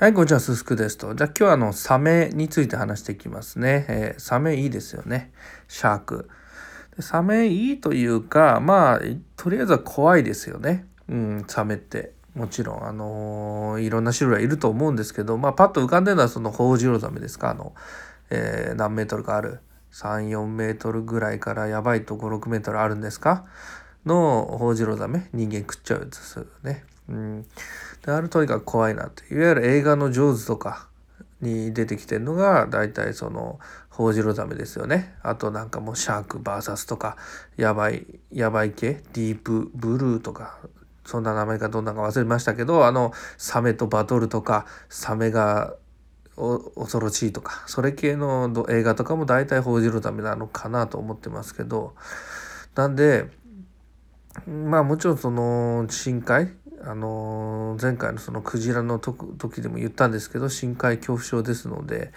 はい、こんにちは、すすくですと。じゃあ今日はあの、サメについて話していきますね。えー、サメいいですよね。シャーク。でサメいいというか、まあ、とりあえずは怖いですよね。うん、サメって。もちろん、あのー、いろんな種類はいると思うんですけど、まあ、パッと浮かんでるのはそのホウジロザメですか。あの、えー、何メートルかある。3、4メートルぐらいからやばいと5、6メートルあるんですか？のホウジロザメ。人間食っちゃうやつですよね。うん。であるとにかく怖いなっていわゆる映画の「ジョーズ」とかに出てきてるのが大体そのホウジロザメですよね。あとなんかもうシャーク VS とかやばいやばい系？ディープブルーとか。そんな名前かどんなか忘れましたけどあのサメとバトルとかサメが恐ろしいとか。それ系の映画とかも大体報じるためなのかなと思ってますけど。なんでまあもちろんその深海？あの前回のそのクジラの時でも言ったんですけど深海恐怖症ですので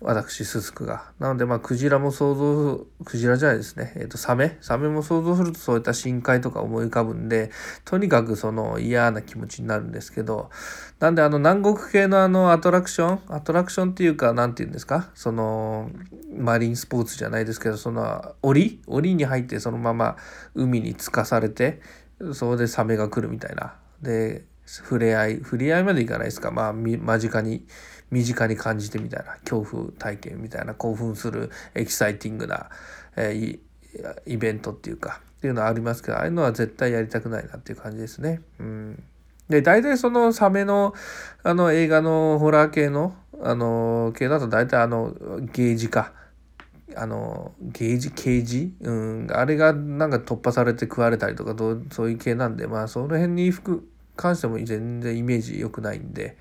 私ススクが。なのでまあクジラも想像クジラじゃないですね。え、ー、とサメ？サメも想像するとそういった深海とか思い浮かぶんでとにかくその嫌な気持ちになるんですけどなんであの南国系のあのアトラクション？アトラクションっていうか何て言うんですか？そのマリンスポーツじゃないですけどその檻？檻に入ってそのまま海につかされてそれでサメが来るみたいな。で触れ合い触れ合いまでいかないですか？まあ間近に身近に感じてみたいな恐怖体験みたいな興奮するエキサイティングな、えー、イベントっていうかっていうのはありますけどああいうのは絶対やりたくないなっていう感じですね。うん、で大体そのサメのあの映画のホラー系のあの系だと大体あのゲージか。あのゲージ？ケージ、うん、あれがなんか突破されて食われたりとかどうそういう系なんでまあその辺に服関しても全然イメージ良くないんで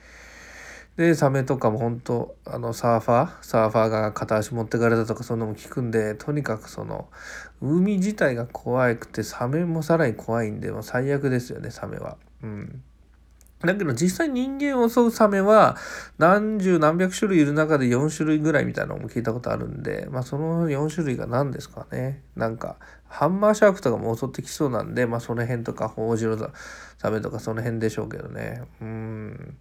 でサメとかも本当あのサーファーサーファーが片足持ってかれたとかそんなのも聞くんでとにかくその海自体が怖くてサメもさらに怖いんでもう最悪ですよねサメは。うんだけど実際人間を襲うサメは何十何百種類いる中で4種類ぐらいみたいなのも聞いたことあるんで、まあその4種類が何ですかね。なんかハンマーシャークとかも襲ってきそうなんで、まあその辺とかホウジロザメとかその辺でしょうけどね。うん。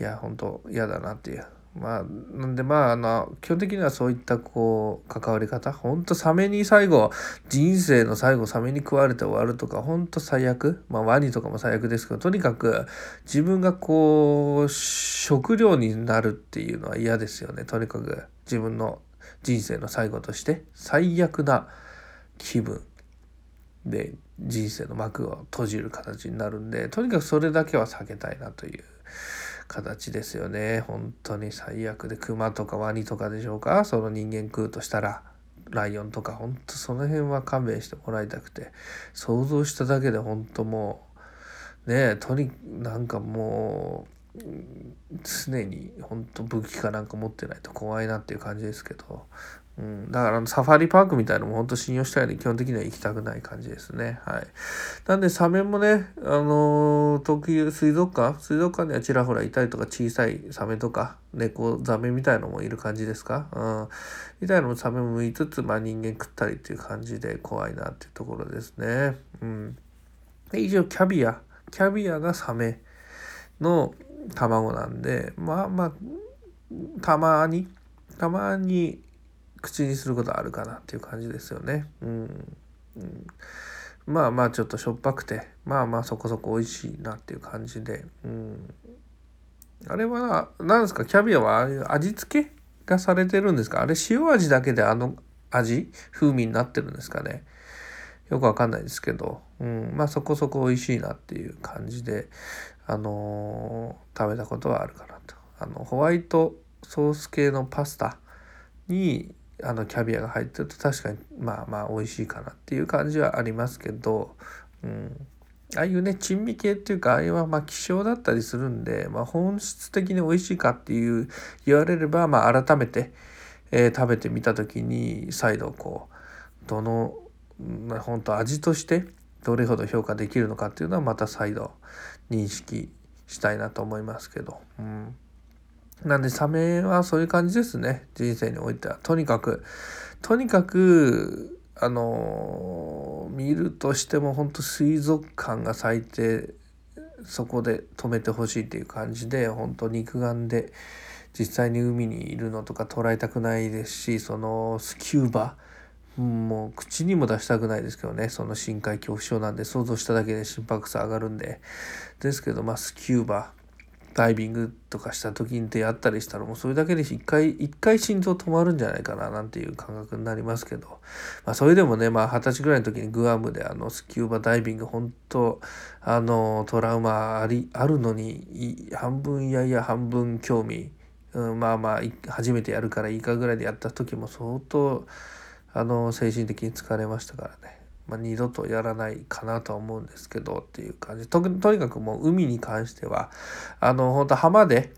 いや、本当嫌だなっていう。まあ、なんでまあ、あの、基本的にはそういったこう、関わり方、ほんとサメに最後、人生の最後サメに食われて終わるとか、ほんと最悪。まあ、ワニとかも最悪ですけど、とにかく自分がこう、食料になるっていうのは嫌ですよね。とにかく自分の人生の最後として、最悪な気分で人生の幕を閉じる形になるんで、とにかくそれだけは避けたいなという。形ですよね。本当に最悪でクマとかワニとかでしょうか？その人間食うとしたら。ライオンとか本当その辺は勘弁してもらいたくて。想像しただけで本当もうねえとになんかもう常に本当武器かなんか持ってないと怖いなっていう感じですけど。うん、だからサファリパークみたいのも本当信用したいので基本的には行きたくない感じですね。はい。なんでサメもね、あのー、東水族館？水族館にはちらほらいたりとか小さいサメとか猫ザメみたいのもいる感じですか？うん。みたいのもサメも見つつ、まあ人間食ったりっていう感じで怖いなっていうところですね。うん。で、以上キャビア。キャビアがサメの卵なんで、まあまあ、たまに、たまに口にすることあるかなっていう感じですよね。うん、うん、まあまあちょっとしょっぱくてまあまあそこそこ美味しいなっていう感じで、うん、あれは何ですかキャビアは味付けがされてるんですか？あれ塩味だけであの味？風味になってるんですかね？よくわかんないですけど、うん、まあそこそこ美味しいなっていう感じで、あのー、食べたことはあるかなと。あのホワイトソース系のパスタにあのキャビアが入ってると確かにまあまあ美味しいかなっていう感じはありますけど、うん、ああいうね珍味系っていうかああいうはまあ希少だったりするんで、まあ、本質的に美味しいかっていう言われれば、まあ、改めて、えー、食べてみた時に再度こうどの、まあ、本当味としてどれほど評価できるのかっていうのはまた再度認識したいなと思いますけど。うんなんでサメはそういう感じですね。人生においては。とにかくとにかくあの見るとしても本当水族館が最低そこで止めてほしいっていう感じで本当肉眼で実際に海にいるのとか捉えたくないですしそのスキューバもう口にも出したくないですけどね。その深海恐怖症なんで想像しただけで心拍数上がるんで。ですけどまあスキューバダイビングとかした時に出会ったりしたらもうそれだけで一回一回心臓止まるんじゃないかななんていう感覚になりますけど、まあ、それでもねまあ二十歳ぐらいの時にグアムであのスキューバダイビング本当あのトラウマありあるのに半分いやいや半分興味、うん、まあまあ初めてやるからいいかぐらいでやった時も相当あの精神的に疲れましたからね、まあ、二度とやらないかなとは思うんですけどっていう感じととにかくもう海に関してはあの本当浜で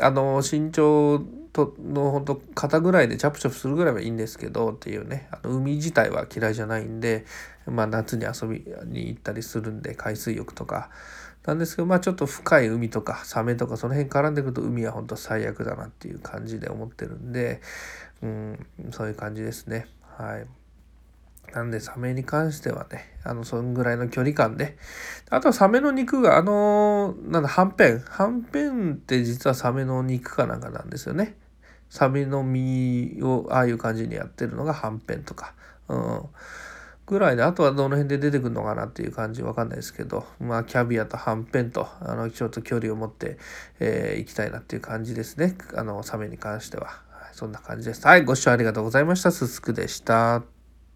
あの身長との本当肩ぐらいでチャプチャプするぐらいはいいんですけどっていうねあの海自体は嫌いじゃないんで、まあ、夏に遊びに行ったりするんで海水浴とかなんですけどまあちょっと深い海とかサメとかその辺絡んでくると海は本当最悪だなっていう感じで思ってるんで、うん、そういう感じですね。はい。なんで、サメに関してはね、あの、そんぐらいの距離感で。あとはサメの肉が、あのー、なんだ、はんぺん。はんぺんって実はサメの肉かなんかなんですよね。サメの身をああいう感じにやってるのがはんぺんとか。うん。ぐらいで、あとはどの辺で出てくるのかなっていう感じわかんないですけど、まあ、キャビアとはんぺんと、あの、ちょっと距離を持って、えー、行きたいなっていう感じですね。あの、サメに関しては。そんな感じです。はい、ご視聴ありがとうございました。すすくでした。